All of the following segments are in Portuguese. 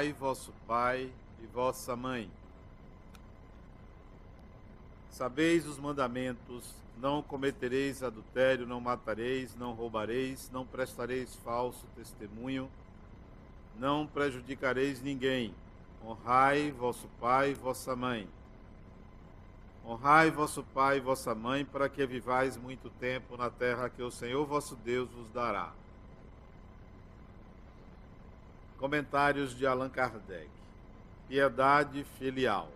honrai vosso pai e vossa mãe. Sabeis os mandamentos: não cometereis adultério, não matareis, não roubareis, não prestareis falso testemunho, não prejudicareis ninguém. Honrai vosso pai e vossa mãe. Honrai vosso pai e vossa mãe, para que vivais muito tempo na terra que o Senhor vosso Deus vos dará. Comentários de Allan Kardec. Piedade filial.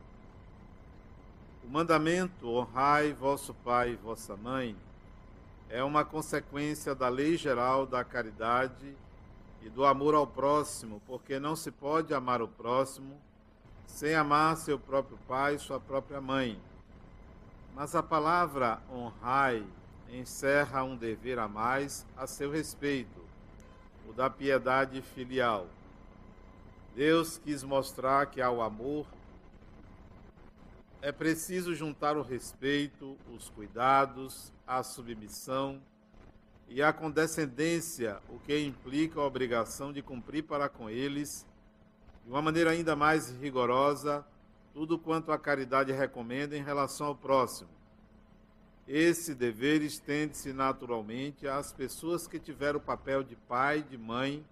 O mandamento honrai vosso pai e vossa mãe é uma consequência da lei geral da caridade e do amor ao próximo, porque não se pode amar o próximo sem amar seu próprio pai e sua própria mãe. Mas a palavra honrai encerra um dever a mais a seu respeito, o da piedade filial. Deus quis mostrar que ao amor é preciso juntar o respeito, os cuidados, a submissão e a condescendência, o que implica a obrigação de cumprir para com eles, de uma maneira ainda mais rigorosa, tudo quanto a caridade recomenda em relação ao próximo. Esse dever estende-se naturalmente às pessoas que tiveram o papel de pai, de mãe,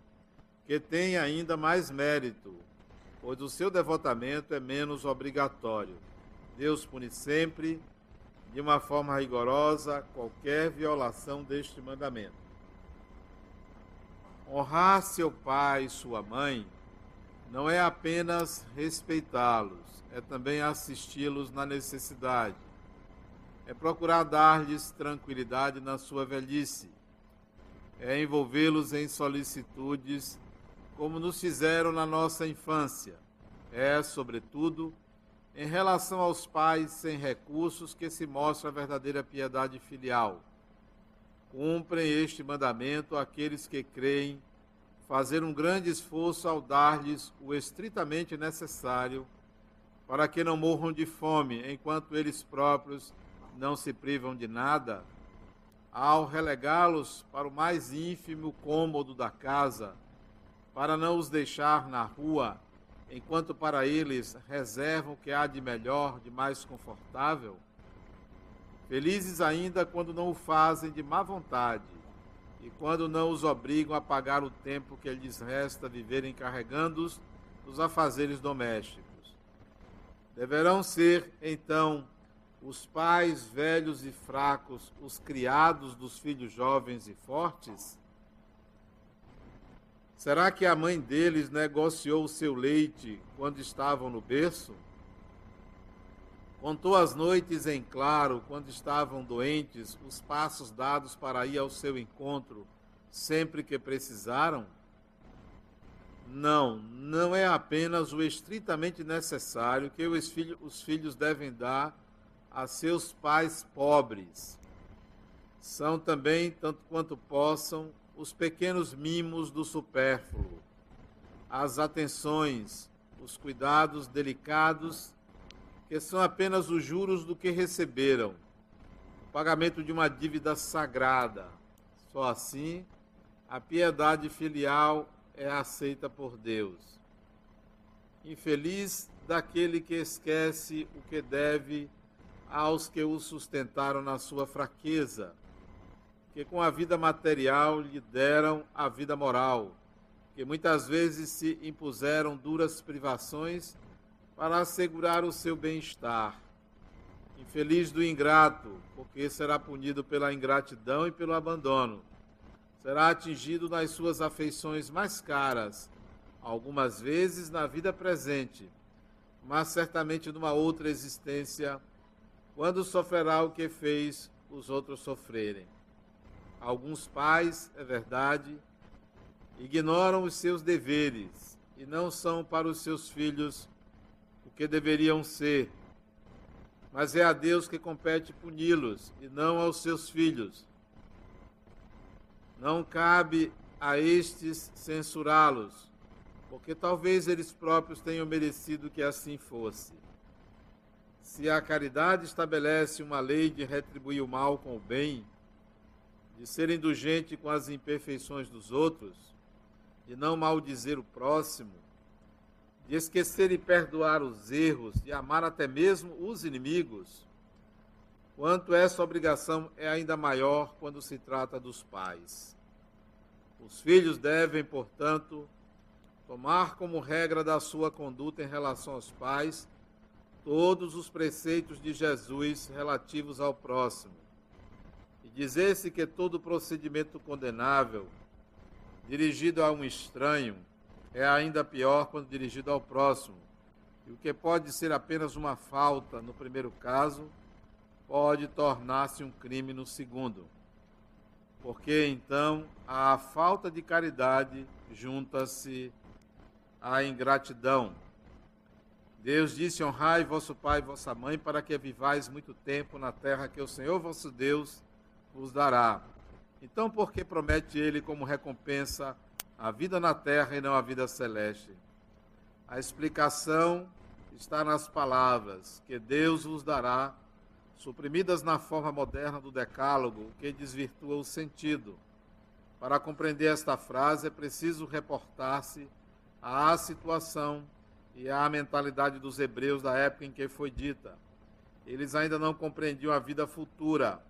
que tem ainda mais mérito, pois o seu devotamento é menos obrigatório. Deus pune sempre, de uma forma rigorosa, qualquer violação deste mandamento. Honrar seu pai e sua mãe não é apenas respeitá-los, é também assisti-los na necessidade. É procurar dar-lhes tranquilidade na sua velhice. É envolvê-los em solicitudes como nos fizeram na nossa infância. É, sobretudo, em relação aos pais sem recursos que se mostra a verdadeira piedade filial. Cumprem este mandamento aqueles que creem fazer um grande esforço ao dar-lhes o estritamente necessário para que não morram de fome enquanto eles próprios não se privam de nada, ao relegá-los para o mais ínfimo cômodo da casa, para não os deixar na rua, enquanto para eles reservam o que há de melhor, de mais confortável? Felizes ainda quando não o fazem de má vontade e quando não os obrigam a pagar o tempo que lhes resta viver encarregando-os dos afazeres domésticos. Deverão ser, então, os pais velhos e fracos os criados dos filhos jovens e fortes? Será que a mãe deles negociou o seu leite quando estavam no berço? Contou as noites em claro, quando estavam doentes, os passos dados para ir ao seu encontro sempre que precisaram? Não, não é apenas o estritamente necessário que os filhos, os filhos devem dar a seus pais pobres. São também, tanto quanto possam, os pequenos mimos do supérfluo, as atenções, os cuidados delicados, que são apenas os juros do que receberam, o pagamento de uma dívida sagrada. Só assim a piedade filial é aceita por Deus. Infeliz daquele que esquece o que deve aos que o sustentaram na sua fraqueza que com a vida material lhe deram a vida moral, que muitas vezes se impuseram duras privações para assegurar o seu bem-estar. Infeliz do ingrato, porque será punido pela ingratidão e pelo abandono. Será atingido nas suas afeições mais caras, algumas vezes na vida presente, mas certamente numa outra existência, quando sofrerá o que fez os outros sofrerem. Alguns pais, é verdade, ignoram os seus deveres e não são para os seus filhos o que deveriam ser. Mas é a Deus que compete puni-los e não aos seus filhos. Não cabe a estes censurá-los, porque talvez eles próprios tenham merecido que assim fosse. Se a caridade estabelece uma lei de retribuir o mal com o bem, de ser indulgente com as imperfeições dos outros, de não maldizer o próximo, de esquecer e perdoar os erros, de amar até mesmo os inimigos, quanto essa obrigação é ainda maior quando se trata dos pais. Os filhos devem, portanto, tomar como regra da sua conduta em relação aos pais todos os preceitos de Jesus relativos ao próximo. Dizer-se que todo procedimento condenável dirigido a um estranho é ainda pior quando dirigido ao próximo. E o que pode ser apenas uma falta no primeiro caso, pode tornar-se um crime no segundo. Porque então a falta de caridade junta-se à ingratidão. Deus disse: Honrai vosso pai e vossa mãe, para que vivais muito tempo na terra que o Senhor vosso Deus vos dará. Então, por que promete ele como recompensa a vida na terra e não a vida celeste? A explicação está nas palavras que Deus vos dará, suprimidas na forma moderna do decálogo, que desvirtua o sentido. Para compreender esta frase, é preciso reportar-se à situação e à mentalidade dos hebreus da época em que foi dita. Eles ainda não compreendiam a vida futura.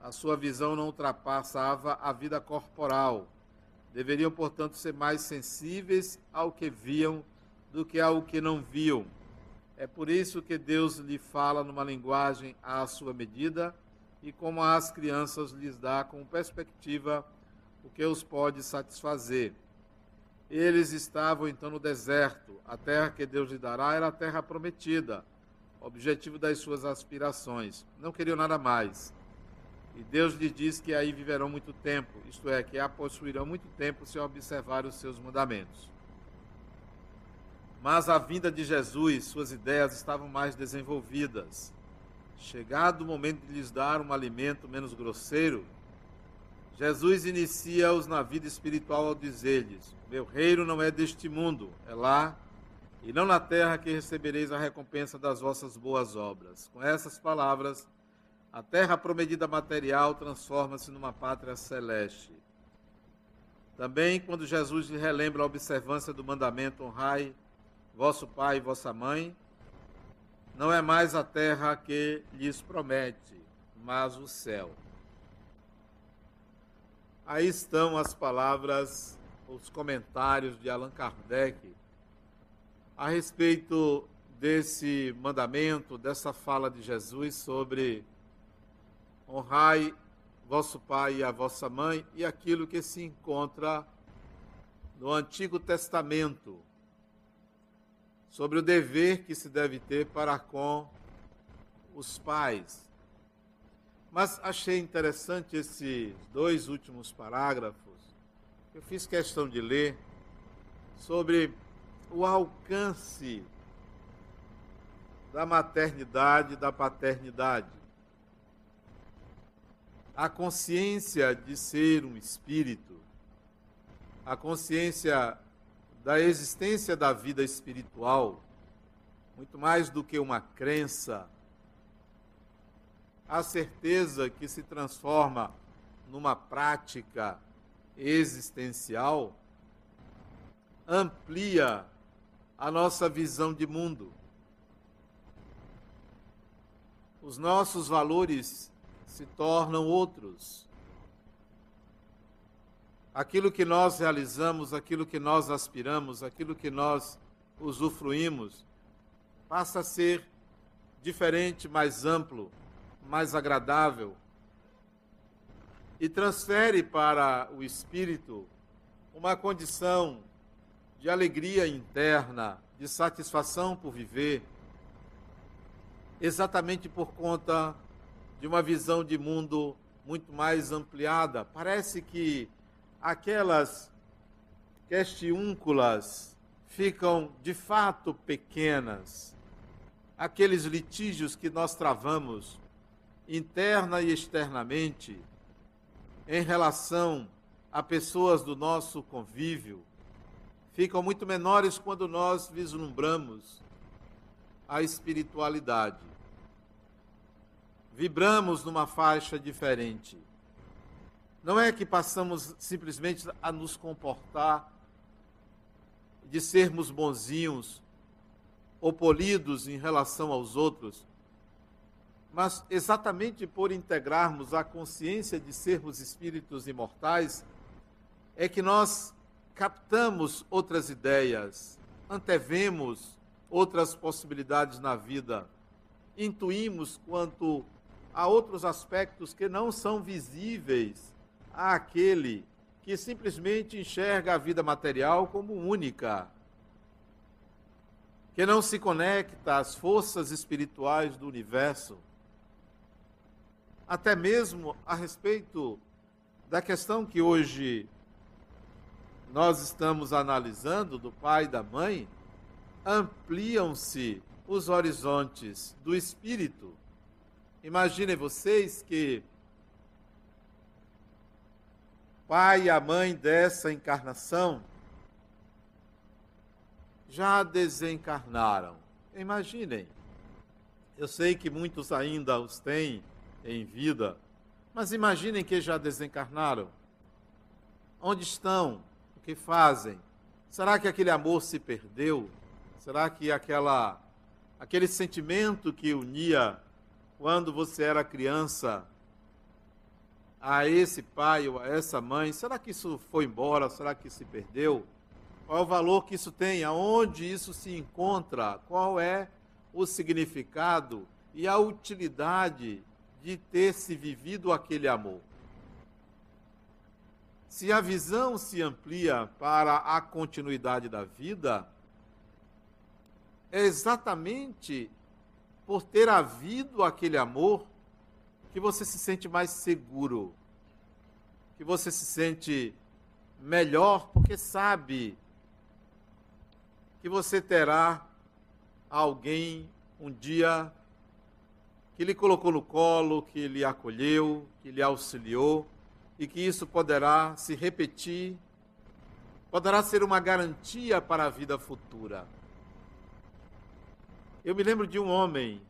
A sua visão não ultrapassava a vida corporal Deveriam, portanto, ser mais sensíveis ao que viam do que ao que não viam. É por isso que Deus lhe fala numa linguagem à sua medida e como às crianças lhes dá como perspectiva o que os pode satisfazer. Eles estavam então no deserto. A terra que Deus lhe dará era a terra prometida, objetivo das suas aspirações. Não queriam nada mais. E Deus lhe diz que aí viverão muito tempo, isto é, que a possuirão muito tempo se observar os seus mandamentos. Mas a vinda de Jesus, suas ideias estavam mais desenvolvidas. Chegado o momento de lhes dar um alimento menos grosseiro, Jesus inicia-os na vida espiritual ao dizer-lhes: Meu reino não é deste mundo, é lá e não na terra que recebereis a recompensa das vossas boas obras. Com essas palavras, a terra prometida material transforma-se numa pátria celeste. Também, quando Jesus lhe relembra a observância do mandamento honrai vosso pai e vossa mãe, não é mais a terra que lhes promete, mas o céu. Aí estão as palavras, os comentários de Allan Kardec a respeito desse mandamento, dessa fala de Jesus sobre honrai vosso pai e a vossa mãe, e aquilo que se encontra no Antigo Testamento sobre o dever que se deve ter para com os pais. Mas achei interessante esses dois últimos parágrafos, eu fiz questão de ler, sobre o alcance da maternidade e da paternidade a consciência de ser um espírito, a consciência da existência da vida espiritual, muito mais do que uma crença, a certeza que se transforma numa prática existencial, amplia a nossa visão de mundo. Os nossos valores se tornam outros. Aquilo que nós realizamos, aquilo que nós aspiramos, aquilo que nós usufruímos, passa a ser diferente, mais amplo, mais agradável e transfere para o espírito uma condição de alegria interna, de satisfação por viver, exatamente por conta de uma visão de mundo muito mais ampliada. Parece que aquelas questiúnculas ficam de fato pequenas. Aqueles litígios que nós travamos interna e externamente em relação a pessoas do nosso convívio ficam muito menores quando nós vislumbramos a espiritualidade vibramos numa faixa diferente. Não é que passamos simplesmente a nos comportar de sermos bonzinhos ou polidos em relação aos outros, mas exatamente por integrarmos a consciência de sermos espíritos imortais, é que nós captamos outras ideias, antevemos outras possibilidades na vida, intuímos quanto a outros aspectos que não são visíveis àquele que simplesmente enxerga a vida material como única, que não se conecta às forças espirituais do universo, até mesmo a respeito da questão que hoje nós estamos analisando do pai e da mãe, ampliam-se os horizontes do espírito. Imaginem vocês que pai e a mãe dessa encarnação já desencarnaram. Imaginem. Eu sei que muitos ainda os têm em vida, mas imaginem que já desencarnaram. Onde estão? O que fazem? Será que aquele amor se perdeu? Será que aquela aquele sentimento que unia quando você era criança a esse pai ou a essa mãe, será que isso foi embora? Será que se perdeu? Qual é o valor que isso tem? Aonde isso se encontra? Qual é o significado e a utilidade de ter se vivido aquele amor? Se a visão se amplia para a continuidade da vida, é exatamente por ter havido aquele amor que você se sente mais seguro, que você se sente melhor, porque sabe que você terá alguém um dia que lhe colocou no colo, que lhe acolheu, que lhe auxiliou, e que isso poderá se repetir, poderá ser uma garantia para a vida futura. Eu me lembro de um homem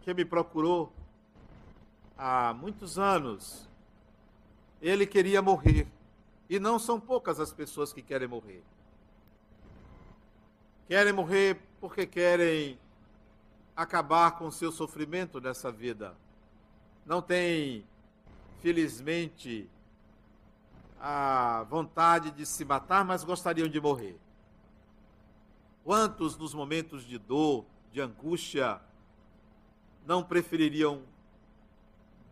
que me procurou há muitos anos. Ele queria morrer. E não são poucas as pessoas que querem morrer. Querem morrer porque querem acabar com o seu sofrimento nessa vida. Não tem, felizmente, a vontade de se matar, mas gostariam de morrer. Quantos nos momentos de dor, de angústia, não prefeririam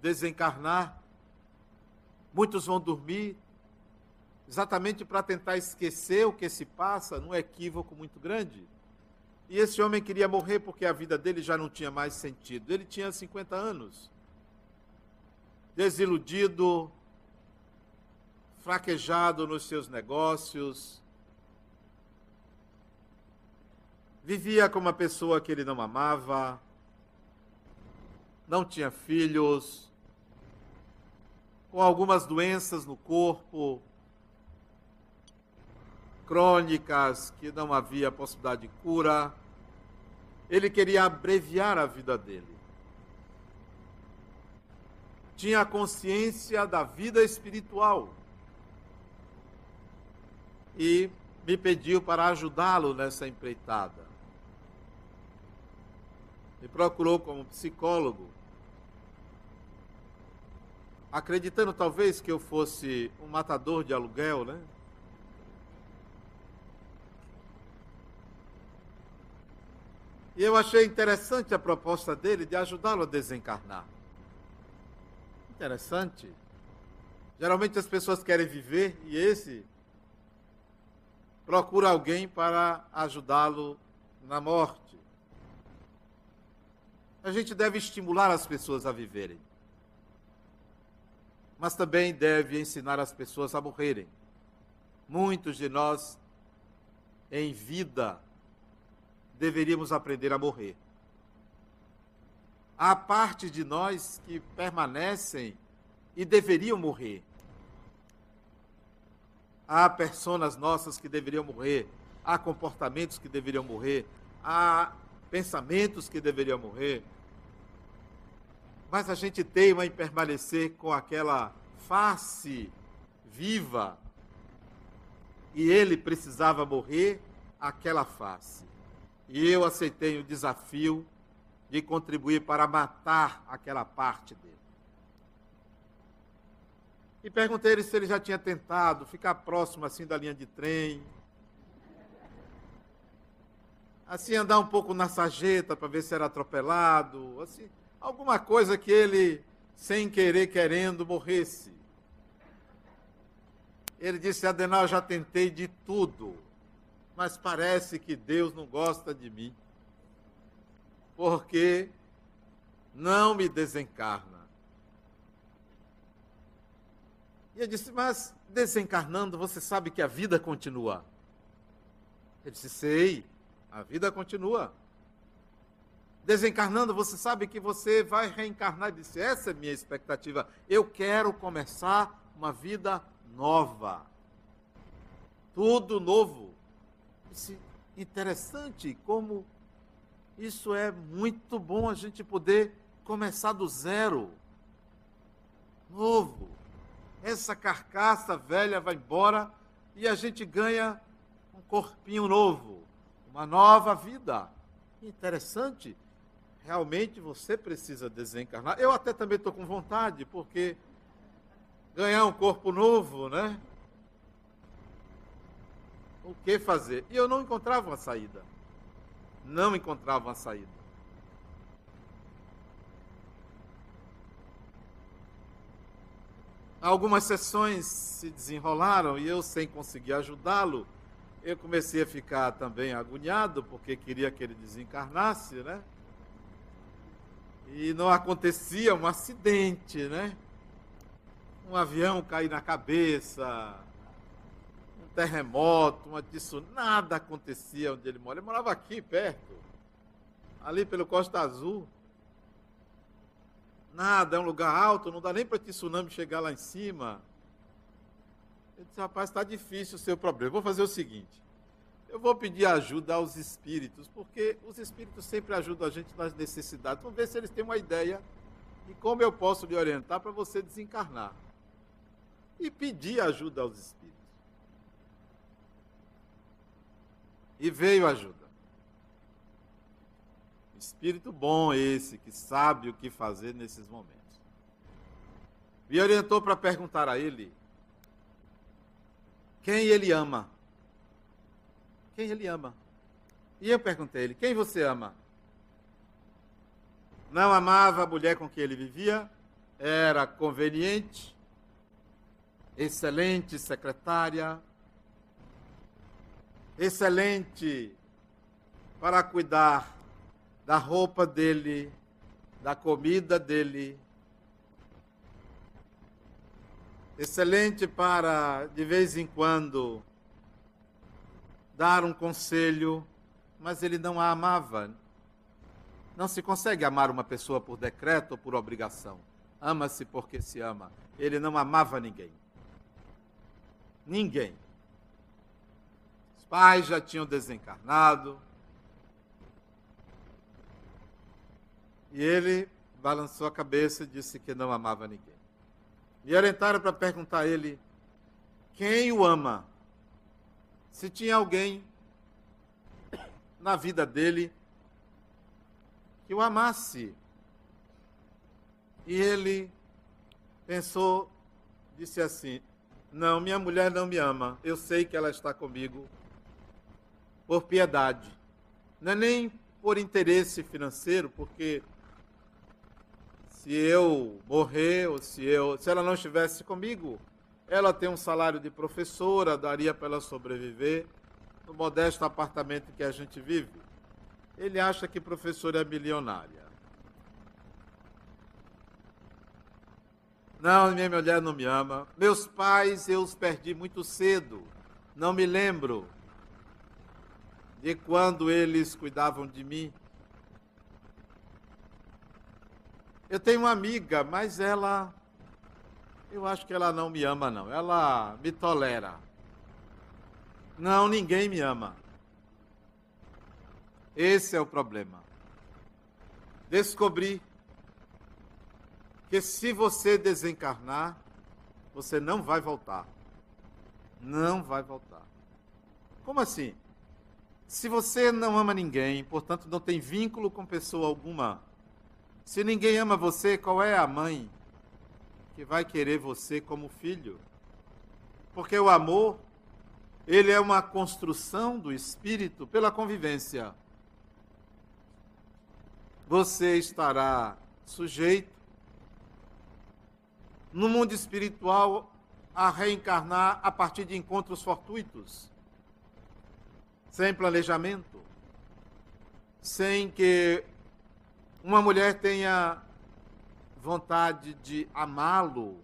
desencarnar? Muitos vão dormir exatamente para tentar esquecer o que se passa, num equívoco muito grande. E esse homem queria morrer porque a vida dele já não tinha mais sentido. Ele tinha 50 anos. Desiludido, fraquejado nos seus negócios, vivia com uma pessoa que ele não amava, não tinha filhos, com algumas doenças no corpo, crônicas que não havia possibilidade de cura. Ele queria abreviar a vida dele. Tinha consciência da vida espiritual. E me pediu para ajudá-lo nessa empreitada me procurou como psicólogo, acreditando talvez que eu fosse um matador de aluguel, né? E eu achei interessante a proposta dele de ajudá-lo a desencarnar. Interessante. Geralmente as pessoas querem viver e esse procura alguém para ajudá-lo na morte. A gente deve estimular as pessoas a viverem. Mas também deve ensinar as pessoas a morrerem. Muitos de nós, em vida, deveríamos aprender a morrer. Há parte de nós que permanecem e deveriam morrer. Há personas nossas que deveriam morrer, há comportamentos que deveriam morrer, há pensamentos que deveriam morrer, mas a gente teima em permanecer com aquela face viva. E ele precisava morrer aquela face. E eu aceitei o desafio de contribuir para matar aquela parte dele. E perguntei ele se ele já tinha tentado ficar próximo assim da linha de trem. Assim andar um pouco na sarjeta para ver se era atropelado, assim, alguma coisa que ele sem querer querendo morresse. Ele disse: Adenal, já tentei de tudo, mas parece que Deus não gosta de mim, porque não me desencarna. E eu disse: Mas desencarnando, você sabe que a vida continua. Ele disse: Sei, a vida continua. Desencarnando, você sabe que você vai reencarnar. Ele disse: Essa é minha expectativa. Eu quero começar uma vida nova. Tudo novo. Disse, interessante como isso é muito bom a gente poder começar do zero. Novo. Essa carcaça velha vai embora e a gente ganha um corpinho novo, uma nova vida. Interessante. Realmente você precisa desencarnar. Eu até também estou com vontade, porque ganhar um corpo novo, né? O que fazer? E eu não encontrava uma saída. Não encontrava uma saída. Algumas sessões se desenrolaram e eu, sem conseguir ajudá-lo, eu comecei a ficar também agoniado, porque queria que ele desencarnasse, né? E não acontecia um acidente, né? um avião cair na cabeça, um terremoto, uma tsunami, nada acontecia onde ele mora. Ele morava aqui perto, ali pelo Costa Azul. Nada, é um lugar alto, não dá nem para tsunami chegar lá em cima. Eu disse, rapaz, está difícil o seu problema. Vou fazer o seguinte: eu vou pedir ajuda aos espíritos, porque os espíritos sempre ajudam a gente nas necessidades. Vamos ver se eles têm uma ideia de como eu posso lhe orientar para você desencarnar e pedir ajuda aos espíritos. E veio ajuda. Espírito bom esse, que sabe o que fazer nesses momentos. Me orientou para perguntar a ele quem ele ama. Quem ele ama? E eu perguntei a ele: quem você ama? Não amava a mulher com quem ele vivia, era conveniente, excelente secretária, excelente para cuidar da roupa dele, da comida dele, excelente para, de vez em quando, dar um conselho, mas ele não a amava. Não se consegue amar uma pessoa por decreto ou por obrigação. Ama-se porque se ama. Ele não amava ninguém. Ninguém. Os pais já tinham desencarnado. E ele balançou a cabeça e disse que não amava ninguém. Me orientaram para perguntar a ele quem o ama. Se tinha alguém na vida dele que o amasse. E ele pensou, disse assim: não, minha mulher não me ama. Eu sei que ela está comigo por piedade. Não é nem por interesse financeiro, porque se eu morrer ou se, eu, se ela não estivesse comigo, ela tem um salário de professora, daria para ela sobreviver no modesto apartamento que a gente vive. Ele acha que professora é milionária. Não, minha mulher não me ama. Meus pais eu os perdi muito cedo. Não me lembro de quando eles cuidavam de mim. Eu tenho uma amiga, mas ela. Eu acho que ela não me ama, não. Ela me tolera. Não, ninguém me ama. Esse é o problema. Descobri que se você desencarnar, você não vai voltar. Não vai voltar. Como assim? Se você não ama ninguém, portanto não tem vínculo com pessoa alguma, se ninguém ama você, qual é a mãe que vai querer você como filho? Porque o amor, ele é uma construção do espírito pela convivência. Você estará sujeito no mundo espiritual a reencarnar a partir de encontros fortuitos, sem planejamento, sem que uma mulher tenha vontade de amá-lo.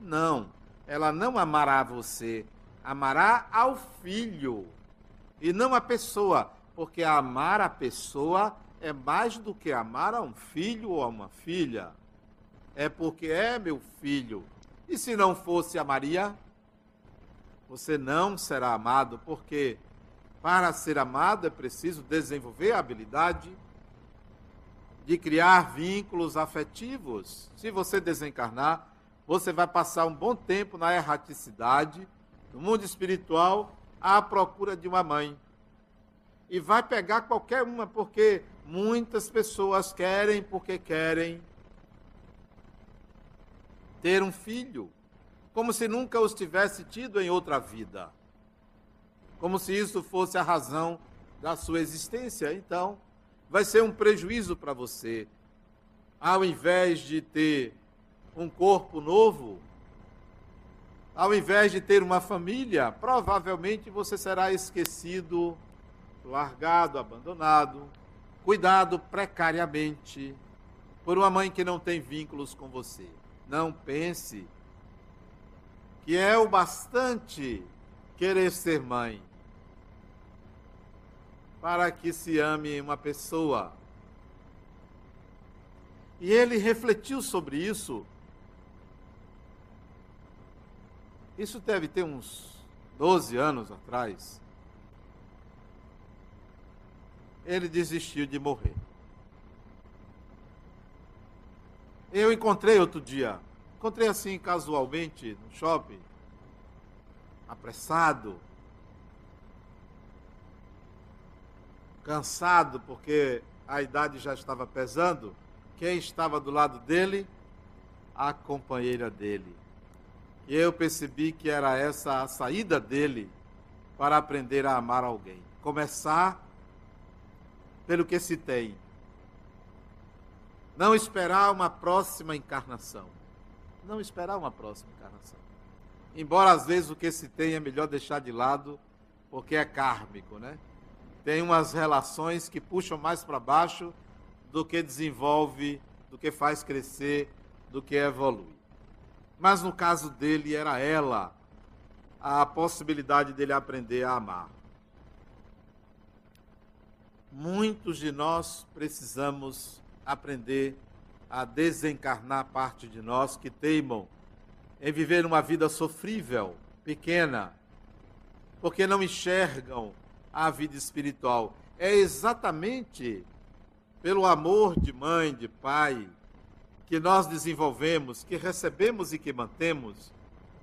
Não, ela não amará você, amará ao filho e não a pessoa, porque amar a pessoa é mais do que amar a um filho ou a uma filha. É porque é meu filho. E se não fosse a Maria, você não será amado, porque para ser amado é preciso desenvolver a habilidade de criar vínculos afetivos. Se você desencarnar, você vai passar um bom tempo na erraticidade, no mundo espiritual, à procura de uma mãe. E vai pegar qualquer uma, porque muitas pessoas querem, porque querem ter um filho, como se nunca os tivesse tido em outra vida. Como se isso fosse a razão da sua existência. Então, vai ser um prejuízo para você. Ao invés de ter um corpo novo, ao invés de ter uma família, provavelmente você será esquecido, largado, abandonado, cuidado precariamente por uma mãe que não tem vínculos com você. Não pense que é o bastante querer ser mãe para que se ame uma pessoa. E ele refletiu sobre isso. Isso deve ter uns 12 anos atrás. Ele desistiu de morrer. Eu encontrei outro dia, encontrei assim casualmente no shopping, apressado, cansado porque a idade já estava pesando, quem estava do lado dele? A companheira dele. E eu percebi que era essa a saída dele para aprender a amar alguém. Começar pelo que se tem. Não esperar uma próxima encarnação. Não esperar uma próxima encarnação. Embora às vezes o que se tem é melhor deixar de lado, porque é kármico, né? Tem umas relações que puxam mais para baixo do que desenvolve, do que faz crescer, do que evolui. Mas no caso dele era ela a possibilidade dele aprender a amar. Muitos de nós precisamos aprender a desencarnar parte de nós que teimam em viver uma vida sofrível, pequena, porque não enxergam a vida espiritual. É exatamente pelo amor de mãe, de pai, que nós desenvolvemos, que recebemos e que mantemos,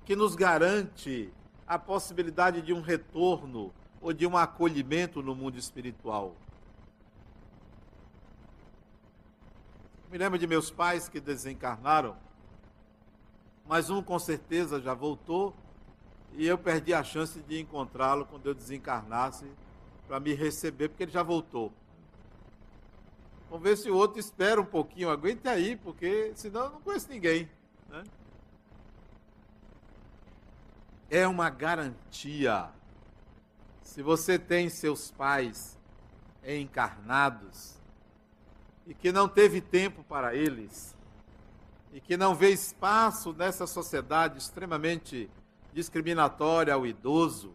que nos garante a possibilidade de um retorno ou de um acolhimento no mundo espiritual. Me lembro de meus pais que desencarnaram, mas um com certeza já voltou e eu perdi a chance de encontrá-lo quando eu desencarnasse para me receber, porque ele já voltou. Vamos ver se o outro espera um pouquinho, aguente aí, porque senão eu não conheço ninguém. Né? É uma garantia. Se você tem seus pais encarnados e que não teve tempo para eles, e que não vê espaço nessa sociedade extremamente discriminatória ao idoso,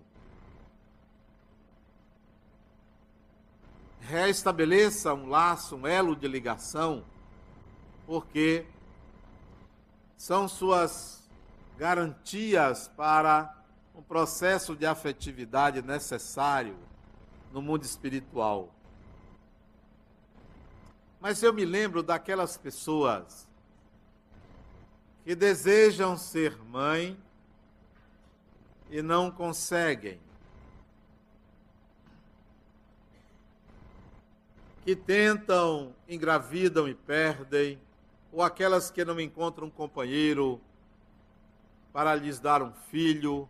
reestabeleça um laço, um elo de ligação, porque são suas garantias para um processo de afetividade necessário no mundo espiritual. Mas eu me lembro daquelas pessoas que desejam ser mãe e não conseguem. que tentam, engravidam e perdem, ou aquelas que não encontram um companheiro para lhes dar um filho,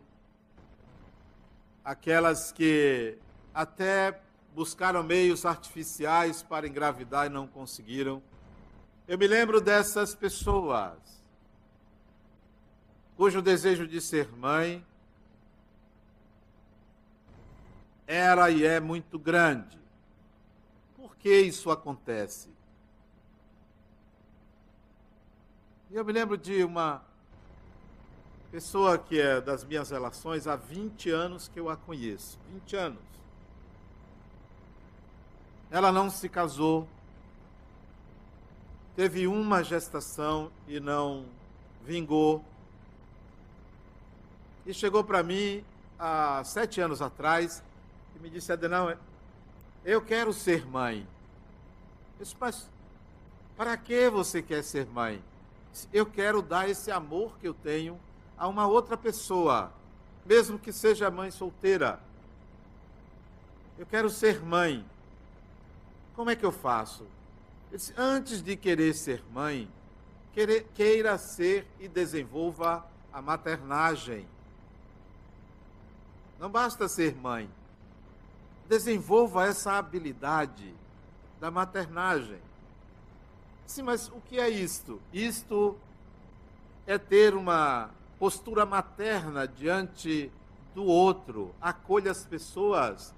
aquelas que até buscaram meios artificiais para engravidar e não conseguiram. Eu me lembro dessas pessoas cujo desejo de ser mãe era e é muito grande. Por que isso acontece? Eu me lembro de uma pessoa que é das minhas relações há 20 anos que eu a conheço. 20 anos. Ela não se casou, teve uma gestação e não vingou. E chegou para mim há sete anos atrás me disse, Adenal, eu quero ser mãe. Eu disse, mas para que você quer ser mãe? Eu quero dar esse amor que eu tenho a uma outra pessoa, mesmo que seja mãe solteira. Eu quero ser mãe. Como é que eu faço? Disse, antes de querer ser mãe, queira ser e desenvolva a maternagem. Não basta ser mãe. Desenvolva essa habilidade da maternagem. Sim, mas o que é isto? Isto é ter uma postura materna diante do outro, acolha as pessoas,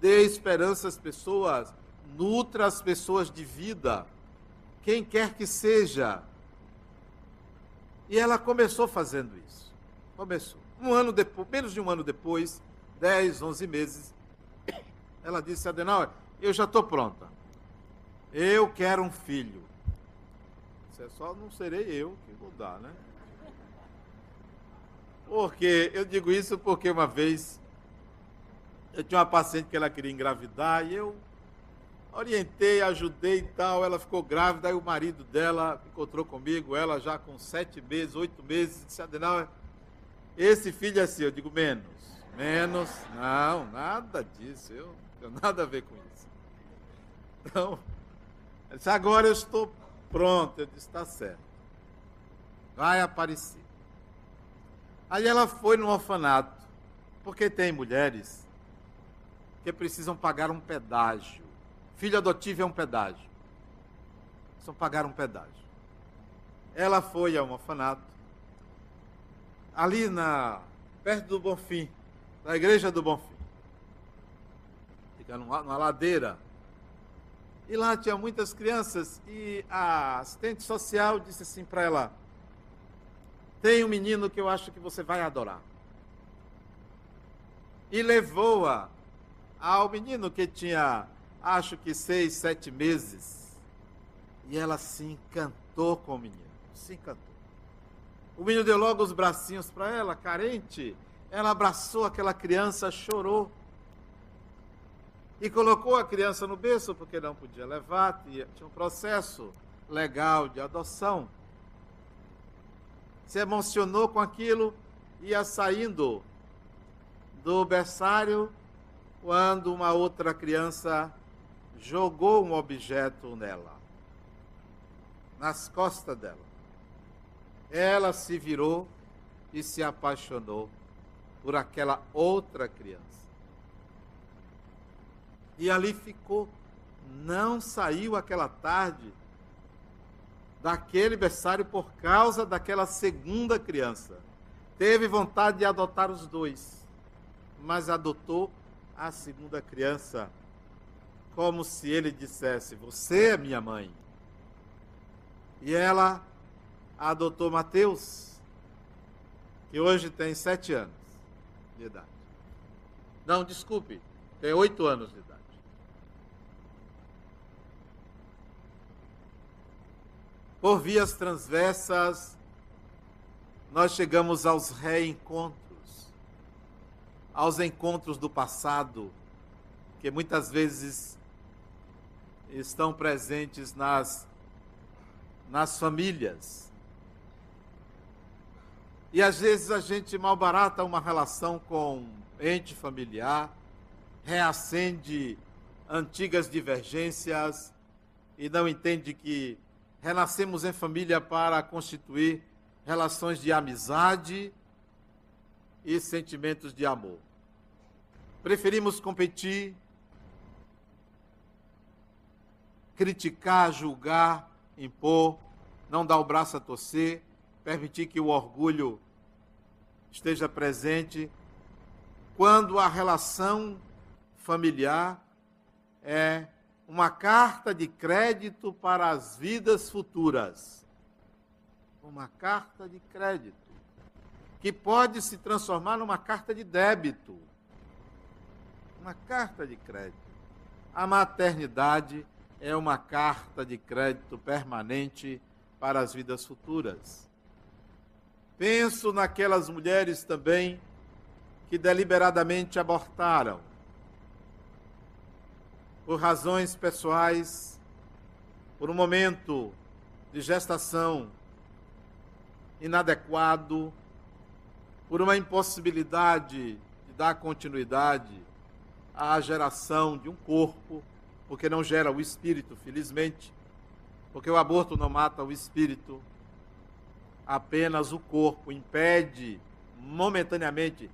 dê esperança às pessoas, nutra as pessoas de vida, quem quer que seja. E ela começou fazendo isso. Começou. Um ano depois, menos de um ano depois, 10, 11 meses, ela disse: Adenauer, eu já estou pronta. Eu quero um filho. Isso é só não serei eu que vou dar, né? Porque eu digo isso porque uma vez eu tinha uma paciente que ela queria engravidar e eu orientei, ajudei e tal. Ela ficou grávida, aí o marido dela encontrou comigo, ela já com sete meses, oito meses, disse: Adenauer, esse filho é seu. Eu digo: menos, menos. Não, nada disso. Eu tenho nada a ver com isso. Então, disse: agora eu estou pronto. Eu disse: está certo. Vai aparecer. Aí ela foi no orfanato, porque tem mulheres que precisam pagar um pedágio Filho adotivo é um pedágio. Precisam pagar um pedágio. Ela foi ao orfanato, ali na, perto do Bonfim, da igreja do Bonfim. Fica numa, numa ladeira. E lá tinha muitas crianças e a assistente social disse assim para ela: Tem um menino que eu acho que você vai adorar. E levou-a ao menino que tinha acho que seis, sete meses. E ela se encantou com o menino. Se encantou. O menino deu logo os bracinhos para ela, carente. Ela abraçou aquela criança, chorou. E colocou a criança no berço, porque não podia levar, tinha, tinha um processo legal de adoção. Se emocionou com aquilo, ia saindo do berçário, quando uma outra criança jogou um objeto nela, nas costas dela. Ela se virou e se apaixonou por aquela outra criança. E ali ficou. Não saiu aquela tarde daquele berçário por causa daquela segunda criança. Teve vontade de adotar os dois, mas adotou a segunda criança como se ele dissesse: Você é minha mãe. E ela adotou Mateus, que hoje tem sete anos de idade. Não, desculpe, tem oito anos de idade. Por vias transversas, nós chegamos aos reencontros, aos encontros do passado, que muitas vezes estão presentes nas, nas famílias. E às vezes a gente malbarata uma relação com ente familiar, reacende antigas divergências e não entende que renascemos em família para constituir relações de amizade e sentimentos de amor. Preferimos competir, criticar, julgar, impor, não dar o braço a torcer, permitir que o orgulho esteja presente, quando a relação familiar é uma carta de crédito para as vidas futuras. Uma carta de crédito que pode se transformar numa carta de débito. Uma carta de crédito. A maternidade é uma carta de crédito permanente para as vidas futuras. Penso naquelas mulheres também que deliberadamente abortaram por razões pessoais, por um momento de gestação inadequado, por uma impossibilidade de dar continuidade à geração de um corpo, porque não gera o espírito, felizmente, porque o aborto não mata o espírito, apenas o corpo impede momentaneamente,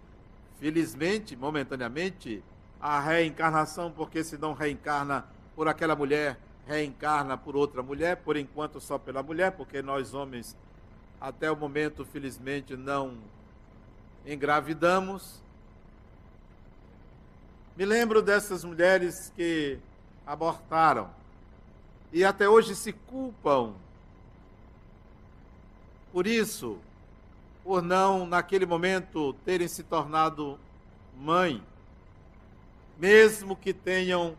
felizmente, momentaneamente, a reencarnação, porque se não reencarna por aquela mulher, reencarna por outra mulher, por enquanto só pela mulher, porque nós homens, até o momento, felizmente, não engravidamos. Me lembro dessas mulheres que abortaram e até hoje se culpam por isso, por não, naquele momento, terem se tornado mãe, mesmo que tenham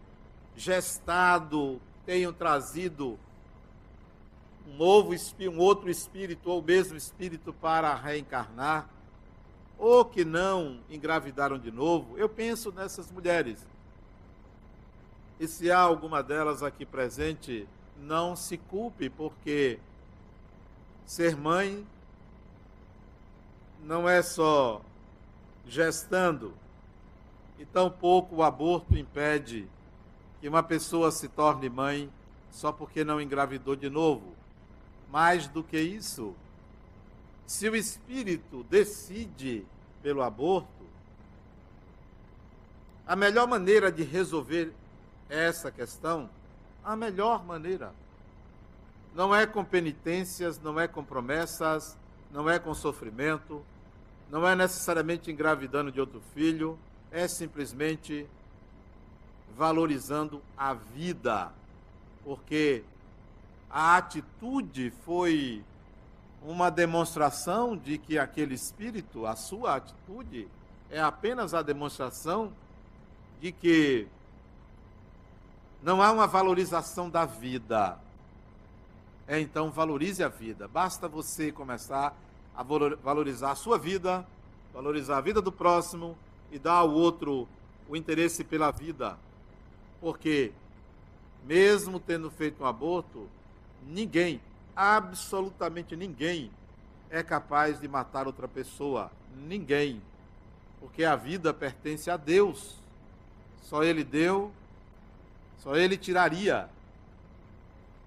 gestado, tenham trazido um novo um outro espírito ou o mesmo espírito para reencarnar, ou que não engravidaram de novo, eu penso nessas mulheres. E se há alguma delas aqui presente, não se culpe, porque Ser mãe não é só gestando, e tampouco o aborto impede que uma pessoa se torne mãe só porque não engravidou de novo. Mais do que isso, se o espírito decide pelo aborto, a melhor maneira de resolver essa questão, a melhor maneira não é com penitências, não é com promessas, não é com sofrimento, não é necessariamente engravidando de outro filho, é simplesmente valorizando a vida, porque a atitude foi uma demonstração de que aquele espírito, a sua atitude, é apenas a demonstração de que não há uma valorização da vida, é então valorize a vida. Basta você começar a valorizar a sua vida, valorizar a vida do próximo e dar ao outro o interesse pela vida. Porque, mesmo tendo feito um aborto, ninguém, absolutamente ninguém, é capaz de matar outra pessoa. Ninguém. Porque a vida pertence a Deus. Só Ele deu, só Ele tiraria.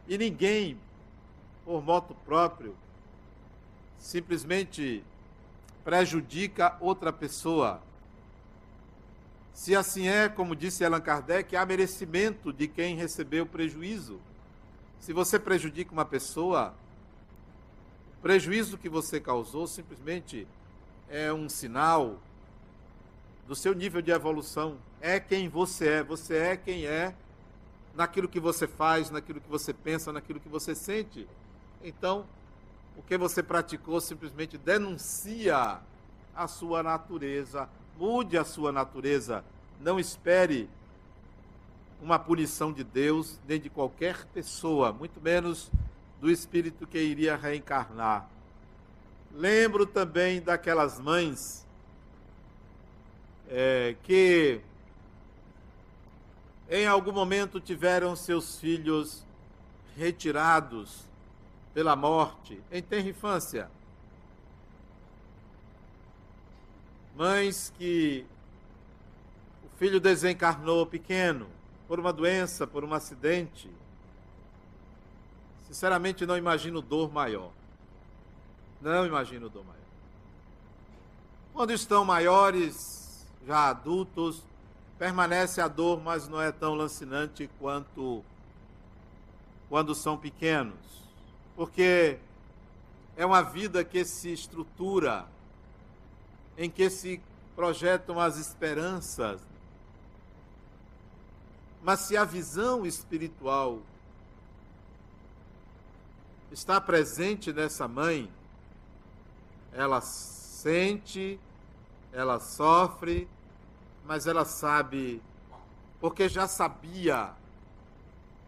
E ninguém por moto próprio, simplesmente prejudica outra pessoa. Se assim é, como disse Allan Kardec, há merecimento de quem recebeu prejuízo. Se você prejudica uma pessoa, o prejuízo que você causou simplesmente é um sinal do seu nível de evolução. É quem você é. Você é quem é naquilo que você faz, naquilo que você pensa, naquilo que você sente. Então, o que você praticou simplesmente denuncia a sua natureza, mude a sua natureza, não espere uma punição de Deus, nem de qualquer pessoa, muito menos do espírito que iria reencarnar. Lembro também daquelas mães é, que em algum momento tiveram seus filhos retirados pela morte em tenra infância. Mães que o filho desencarnou pequeno por uma doença, por um acidente, sinceramente não imagino dor maior. Não imagino dor maior. Quando estão maiores, já adultos, permanece a dor, mas não é tão lancinante quanto quando são pequenos. Porque é uma vida que se estrutura, em que se projetam as esperanças. Mas se a visão espiritual está presente nessa mãe, ela sente, ela sofre, mas ela sabe, porque já sabia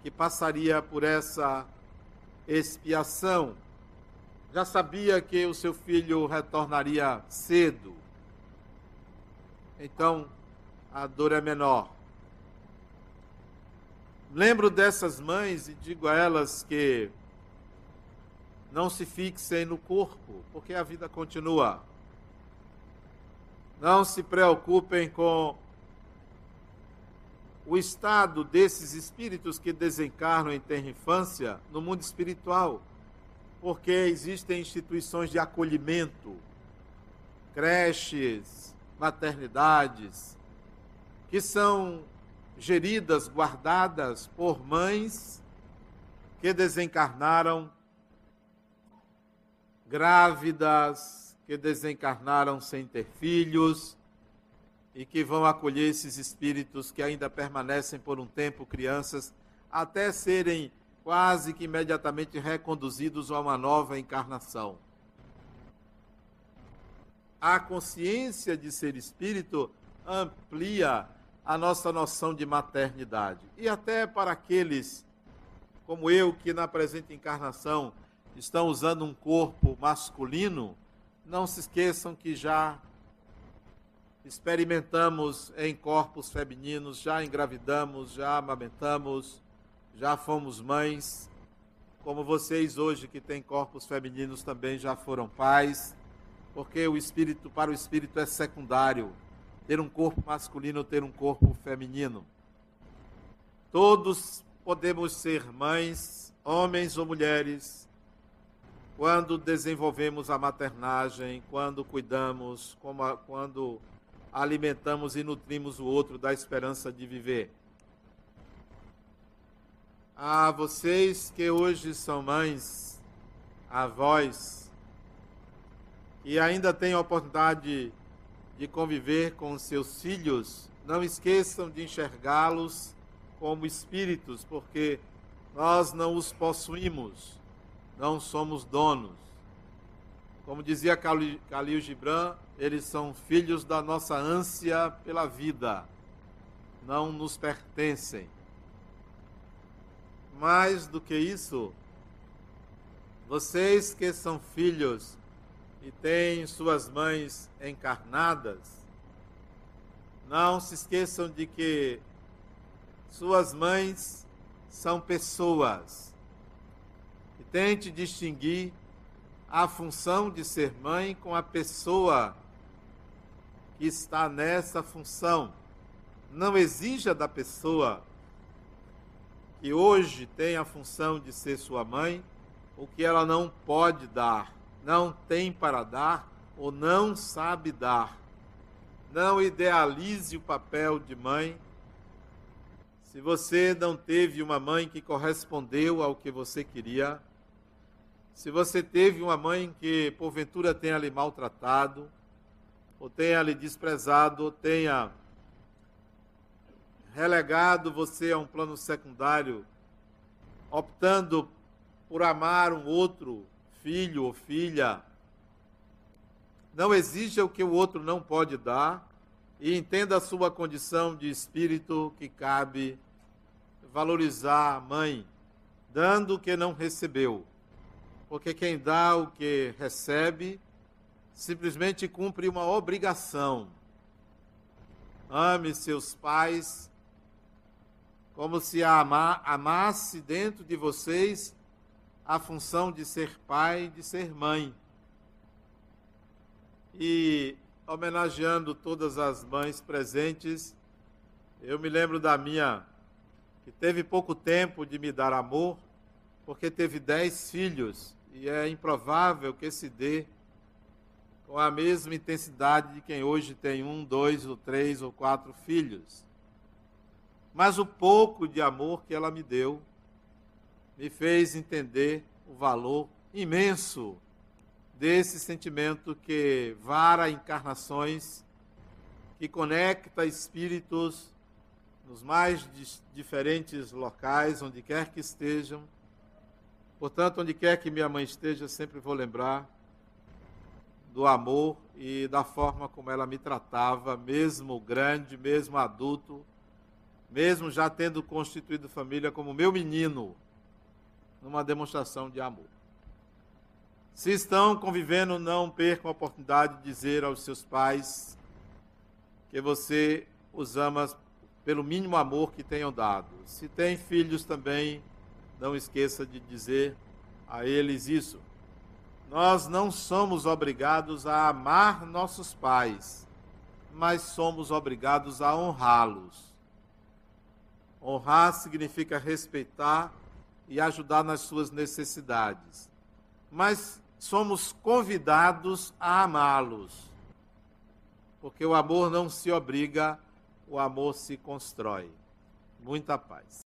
que passaria por essa expiação, já sabia que o seu filho retornaria cedo. Então, a dor é menor. Lembro dessas mães e digo a elas que não se fixem no corpo, porque a vida continua. Não se preocupem com o estado desses espíritos que desencarnam em terra infância no mundo espiritual, porque existem instituições de acolhimento, creches, maternidades, que são geridas, guardadas por mães que desencarnaram grávidas, que desencarnaram sem ter filhos e que vão acolher esses espíritos que ainda permanecem por um tempo crianças, até serem quase que imediatamente reconduzidos a uma nova encarnação. A consciência de ser espírito amplia a nossa noção de maternidade. E até para aqueles como eu, que na presente encarnação estão usando um corpo masculino, não se esqueçam que já experimentamos em corpos femininos, já engravidamos, já amamentamos, já fomos mães, como vocês hoje que têm corpos femininos também já foram pais, porque o espírito para o espírito é secundário, ter um corpo masculino ou ter um corpo feminino. Todos podemos ser mães, homens ou mulheres, quando desenvolvemos a maternagem, quando cuidamos, quando alimentamos e nutrimos o outro da esperança de viver. A vocês que hoje são mães, avós, e ainda têm a oportunidade de conviver com seus filhos, não esqueçam de enxergá-los como espíritos, porque nós não os possuímos, não somos donos. Como dizia Khalil Gibran, eles são filhos da nossa ânsia pela vida, não nos pertencem. Mais do que isso, vocês que são filhos e têm suas mães encarnadas, não se esqueçam de que suas mães são pessoas. E tente distinguir a função de ser mãe com a pessoa que está nessa função. Não exija da pessoa que hoje tem a função de ser sua mãe o que ela não pode dar, não tem para dar ou não sabe dar. Não idealize o papel de mãe. Se você não teve uma mãe que correspondeu ao que você queria, se você teve uma mãe que porventura tenha lhe maltratado, ou tenha lhe desprezado, ou tenha relegado você a um plano secundário, optando por amar um outro filho ou filha, não exija o que o outro não pode dar e entenda a sua condição de espírito que cabe valorizar a mãe, dando o que não recebeu porque quem dá o que recebe simplesmente cumpre uma obrigação. Ame seus pais como se ama, amasse dentro de vocês a função de ser pai de ser mãe. E homenageando todas as mães presentes, eu me lembro da minha que teve pouco tempo de me dar amor, porque teve dez filhos, e é improvável que se dê com a mesma intensidade de quem hoje tem um, dois ou três ou quatro filhos. Mas o pouco de amor que ela me deu me fez entender o valor imenso desse sentimento que vara encarnações, que conecta espíritos nos mais diferentes locais, onde quer que estejam. Portanto, onde quer que minha mãe esteja, sempre vou lembrar do amor e da forma como ela me tratava, mesmo grande, mesmo adulto, mesmo já tendo constituído família como meu menino, numa demonstração de amor. Se estão convivendo, não percam a oportunidade de dizer aos seus pais que você os ama pelo mínimo amor que tenham dado. Se tem filhos também, não esqueça de dizer a eles isso. Nós não somos obrigados a amar nossos pais, mas somos obrigados a honrá-los. Honrar significa respeitar e ajudar nas suas necessidades. Mas somos convidados a amá-los. Porque o amor não se obriga, o amor se constrói. Muita paz.